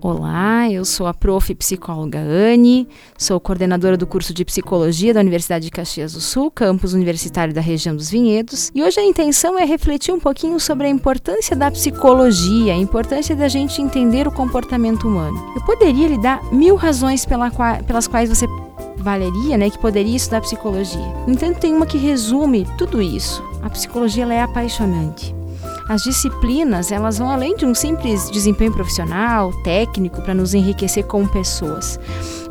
Olá, eu sou a prof. psicóloga Anne, sou coordenadora do curso de Psicologia da Universidade de Caxias do Sul, campus universitário da região dos Vinhedos, e hoje a intenção é refletir um pouquinho sobre a importância da psicologia, a importância da gente entender o comportamento humano. Eu poderia lhe dar mil razões pela qua pelas quais você valeria, né, que poderia estudar psicologia. No entanto, tem uma que resume tudo isso. A psicologia é apaixonante. As disciplinas, elas vão além de um simples desempenho profissional, técnico, para nos enriquecer como pessoas.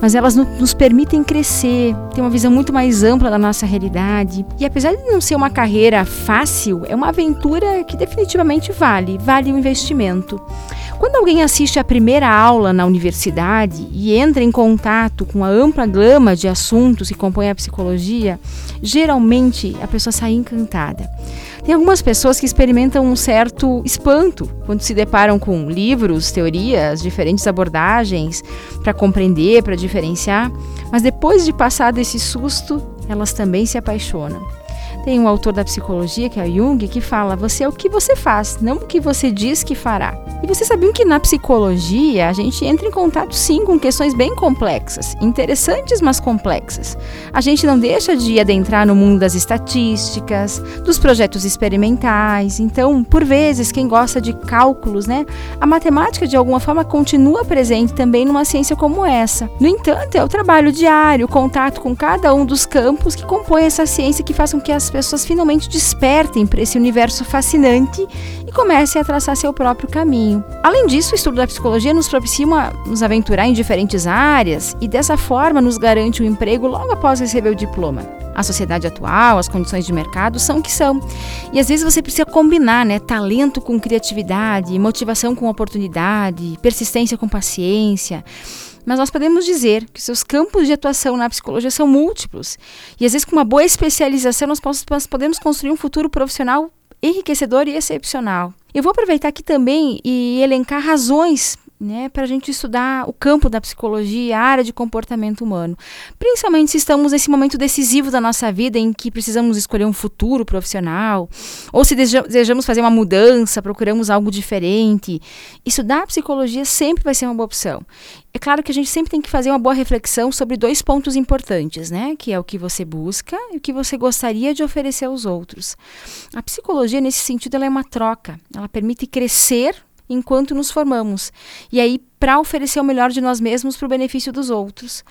Mas elas nos permitem crescer, ter uma visão muito mais ampla da nossa realidade. E apesar de não ser uma carreira fácil, é uma aventura que definitivamente vale, vale o investimento. Quando alguém assiste a primeira aula na universidade e entra em contato com a ampla gama de assuntos que compõem a psicologia, geralmente a pessoa sai encantada. Tem algumas pessoas que experimentam um certo espanto quando se deparam com livros, teorias, diferentes abordagens para compreender, para diferenciar, mas depois de passar desse susto, elas também se apaixonam. Tem um autor da psicologia, que é Jung, que fala: você é o que você faz, não o que você diz que fará. E vocês sabiam que na psicologia a gente entra em contato sim com questões bem complexas, interessantes, mas complexas. A gente não deixa de adentrar no mundo das estatísticas, dos projetos experimentais. Então, por vezes, quem gosta de cálculos, né, a matemática de alguma forma continua presente também numa ciência como essa. No entanto, é o trabalho diário, o contato com cada um dos campos que compõem essa ciência que façam que as pessoas finalmente despertem para esse universo fascinante e comecem a traçar seu próprio caminho. Além disso, o estudo da psicologia nos propicia uma, nos aventurar em diferentes áreas e dessa forma nos garante um emprego logo após receber o diploma. A sociedade atual, as condições de mercado são o que são. E às vezes você precisa combinar, né, talento com criatividade, motivação com oportunidade, persistência com paciência mas nós podemos dizer que seus campos de atuação na psicologia são múltiplos. E às vezes, com uma boa especialização, nós podemos construir um futuro profissional enriquecedor e excepcional. Eu vou aproveitar aqui também e elencar razões né, para a gente estudar o campo da psicologia, a área de comportamento humano. Principalmente se estamos nesse momento decisivo da nossa vida em que precisamos escolher um futuro profissional, ou se desejamos fazer uma mudança, procuramos algo diferente. Estudar psicologia sempre vai ser uma boa opção. É claro que a gente sempre tem que fazer uma boa reflexão sobre dois pontos importantes, né? Que é o que você busca e o que você gostaria de oferecer aos outros. A psicologia, nesse sentido, ela é uma troca. Ela permite crescer enquanto nos formamos. E aí, para oferecer o melhor de nós mesmos para o benefício dos outros.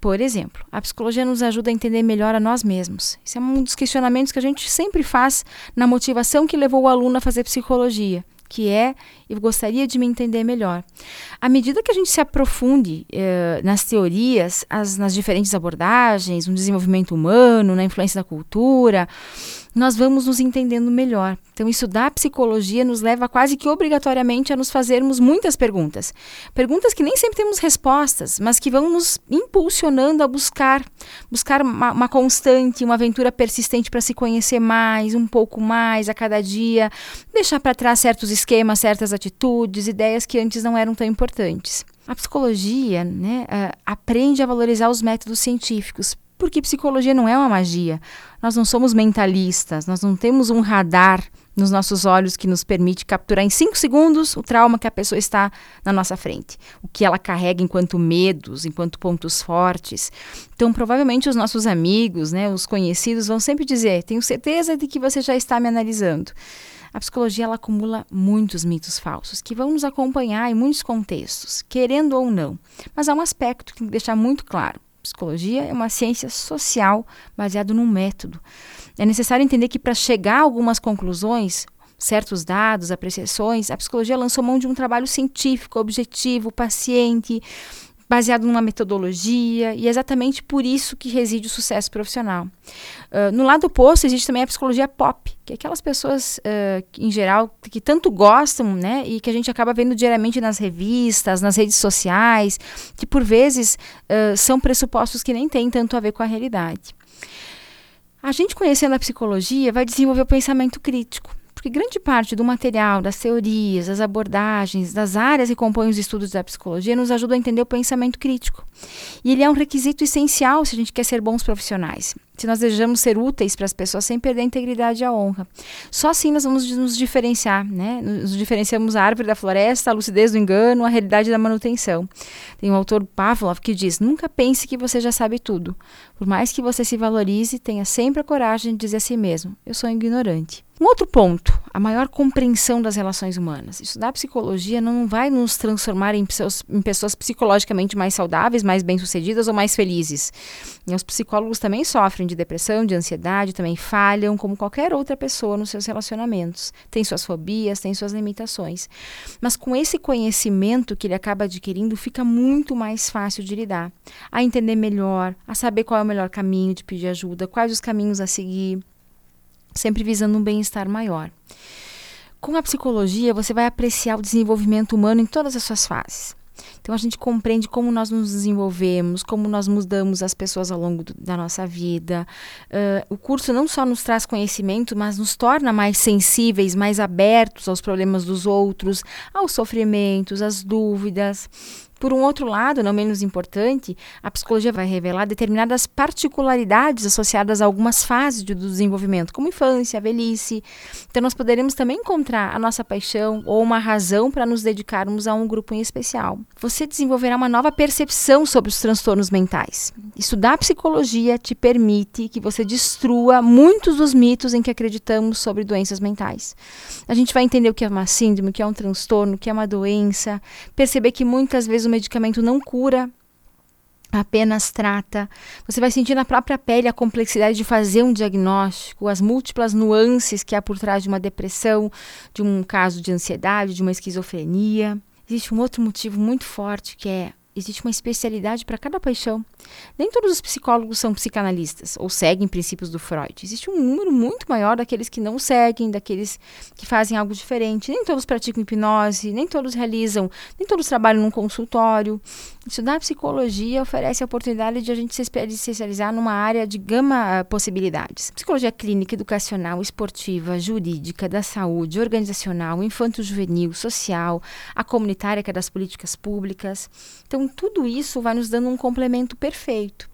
Por exemplo, a psicologia nos ajuda a entender melhor a nós mesmos. Isso é um dos questionamentos que a gente sempre faz na motivação que levou o aluno a fazer psicologia que é eu gostaria de me entender melhor. À medida que a gente se aprofunde eh, nas teorias, as, nas diferentes abordagens, no desenvolvimento humano, na influência da cultura, nós vamos nos entendendo melhor. Então, estudar psicologia nos leva quase que obrigatoriamente a nos fazermos muitas perguntas. Perguntas que nem sempre temos respostas, mas que vão nos impulsionando a buscar, buscar uma, uma constante, uma aventura persistente para se conhecer mais, um pouco mais a cada dia, deixar para trás certos esquemas, certas atitudes, ideias que antes não eram tão importantes. A psicologia né, uh, aprende a valorizar os métodos científicos, porque psicologia não é uma magia. Nós não somos mentalistas, nós não temos um radar nos nossos olhos que nos permite capturar em cinco segundos o trauma que a pessoa está na nossa frente, o que ela carrega enquanto medos, enquanto pontos fortes. Então, provavelmente os nossos amigos, né, os conhecidos vão sempre dizer: "Tenho certeza de que você já está me analisando". A psicologia ela acumula muitos mitos falsos que vão nos acompanhar em muitos contextos, querendo ou não. Mas há um aspecto que tem que deixar muito claro. Psicologia é uma ciência social baseada num método. É necessário entender que para chegar a algumas conclusões, certos dados, apreciações, a psicologia lançou mão de um trabalho científico, objetivo, paciente, baseado numa metodologia, e é exatamente por isso que reside o sucesso profissional. Uh, no lado oposto, existe também a psicologia pop, que é aquelas pessoas, uh, em geral, que tanto gostam, né, e que a gente acaba vendo diariamente nas revistas, nas redes sociais, que por vezes uh, são pressupostos que nem têm tanto a ver com a realidade. A gente conhecendo a psicologia vai desenvolver o pensamento crítico porque grande parte do material, das teorias, das abordagens, das áreas que compõem os estudos da psicologia nos ajuda a entender o pensamento crítico. E ele é um requisito essencial se a gente quer ser bons profissionais se nós desejamos ser úteis para as pessoas sem perder a integridade e a honra. Só assim nós vamos nos diferenciar, né? Nos diferenciamos a árvore da floresta, a lucidez do engano, a realidade da manutenção. Tem um autor Pavlov que diz: nunca pense que você já sabe tudo. Por mais que você se valorize, tenha sempre a coragem de dizer a si mesmo: eu sou ignorante. Um outro ponto, a maior compreensão das relações humanas. Estudar psicologia não vai nos transformar em pessoas, em pessoas psicologicamente mais saudáveis, mais bem-sucedidas ou mais felizes. E os psicólogos também sofrem de depressão, de ansiedade, também falham, como qualquer outra pessoa nos seus relacionamentos. Tem suas fobias, tem suas limitações. Mas com esse conhecimento que ele acaba adquirindo, fica muito mais fácil de lidar, a entender melhor, a saber qual é o melhor caminho de pedir ajuda, quais os caminhos a seguir sempre visando um bem-estar maior. Com a psicologia, você vai apreciar o desenvolvimento humano em todas as suas fases. Então a gente compreende como nós nos desenvolvemos, como nós mudamos as pessoas ao longo do, da nossa vida. Uh, o curso não só nos traz conhecimento, mas nos torna mais sensíveis, mais abertos aos problemas dos outros, aos sofrimentos, às dúvidas. Por um outro lado, não menos importante, a psicologia vai revelar determinadas particularidades associadas a algumas fases do desenvolvimento, como infância, velhice. Então, nós poderemos também encontrar a nossa paixão ou uma razão para nos dedicarmos a um grupo em especial. Você desenvolverá uma nova percepção sobre os transtornos mentais. Estudar psicologia te permite que você destrua muitos dos mitos em que acreditamos sobre doenças mentais. A gente vai entender o que é uma síndrome, o que é um transtorno, o que é uma doença, perceber que muitas vezes o medicamento não cura, apenas trata. Você vai sentir na própria pele a complexidade de fazer um diagnóstico, as múltiplas nuances que há por trás de uma depressão, de um caso de ansiedade, de uma esquizofrenia. Existe um outro motivo muito forte que é existe uma especialidade para cada paixão. Nem todos os psicólogos são psicanalistas ou seguem princípios do Freud. Existe um número muito maior daqueles que não seguem, daqueles que fazem algo diferente. Nem todos praticam hipnose, nem todos realizam, nem todos trabalham num consultório. Estudar psicologia oferece a oportunidade de a gente se especializar numa área de gama uh, possibilidades. Psicologia clínica, educacional, esportiva, jurídica, da saúde, organizacional, infanto-juvenil, social, a comunitária, que é das políticas públicas. Então, tudo isso vai nos dando um complemento perfeito.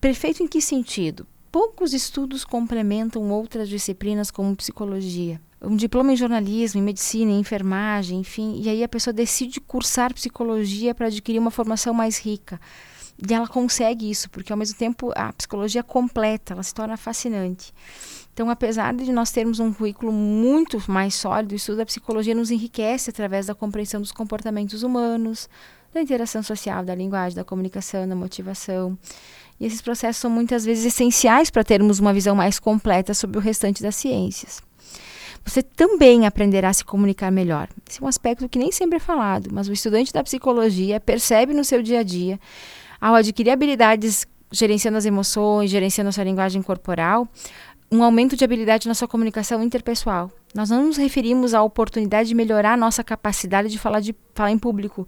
Perfeito em que sentido? Poucos estudos complementam outras disciplinas como psicologia. Um diploma em jornalismo, em medicina, em enfermagem, enfim, e aí a pessoa decide cursar psicologia para adquirir uma formação mais rica. E ela consegue isso, porque ao mesmo tempo a psicologia completa, ela se torna fascinante. Então, apesar de nós termos um currículo muito mais sólido, o estudo da psicologia nos enriquece através da compreensão dos comportamentos humanos, da interação social, da linguagem, da comunicação, da motivação. E esses processos são muitas vezes essenciais para termos uma visão mais completa sobre o restante das ciências. Você também aprenderá a se comunicar melhor. Esse é um aspecto que nem sempre é falado, mas o estudante da psicologia percebe no seu dia a dia, ao adquirir habilidades gerenciando as emoções, gerenciando a sua linguagem corporal, um aumento de habilidade na sua comunicação interpessoal. Nós não nos referimos à oportunidade de melhorar a nossa capacidade de falar, de, falar em público,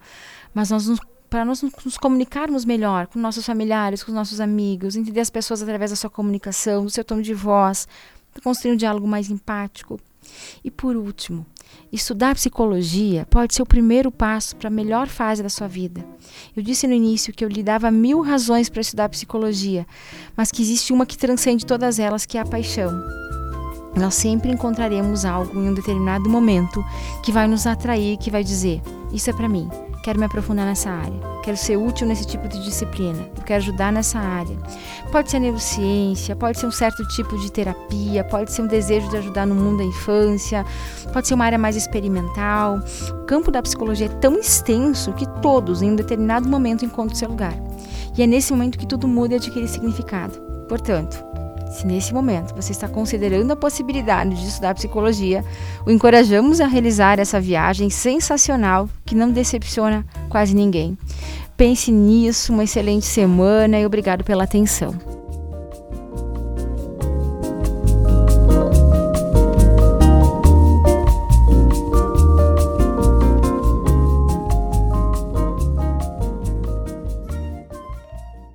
mas nós nos para nós nos comunicarmos melhor com nossos familiares, com nossos amigos, entender as pessoas através da sua comunicação, do seu tom de voz, construir um diálogo mais empático. E por último, estudar psicologia pode ser o primeiro passo para a melhor fase da sua vida. Eu disse no início que eu lhe dava mil razões para estudar psicologia, mas que existe uma que transcende todas elas, que é a paixão. Nós sempre encontraremos algo em um determinado momento que vai nos atrair, que vai dizer: Isso é para mim, quero me aprofundar nessa área, quero ser útil nesse tipo de disciplina, eu quero ajudar nessa área. Pode ser neurociência, pode ser um certo tipo de terapia, pode ser um desejo de ajudar no mundo da infância, pode ser uma área mais experimental. O campo da psicologia é tão extenso que todos, em um determinado momento, encontram seu lugar. E é nesse momento que tudo muda e adquire significado. Portanto, se nesse momento você está considerando a possibilidade de estudar psicologia, o encorajamos a realizar essa viagem sensacional que não decepciona quase ninguém. Pense nisso, uma excelente semana e obrigado pela atenção.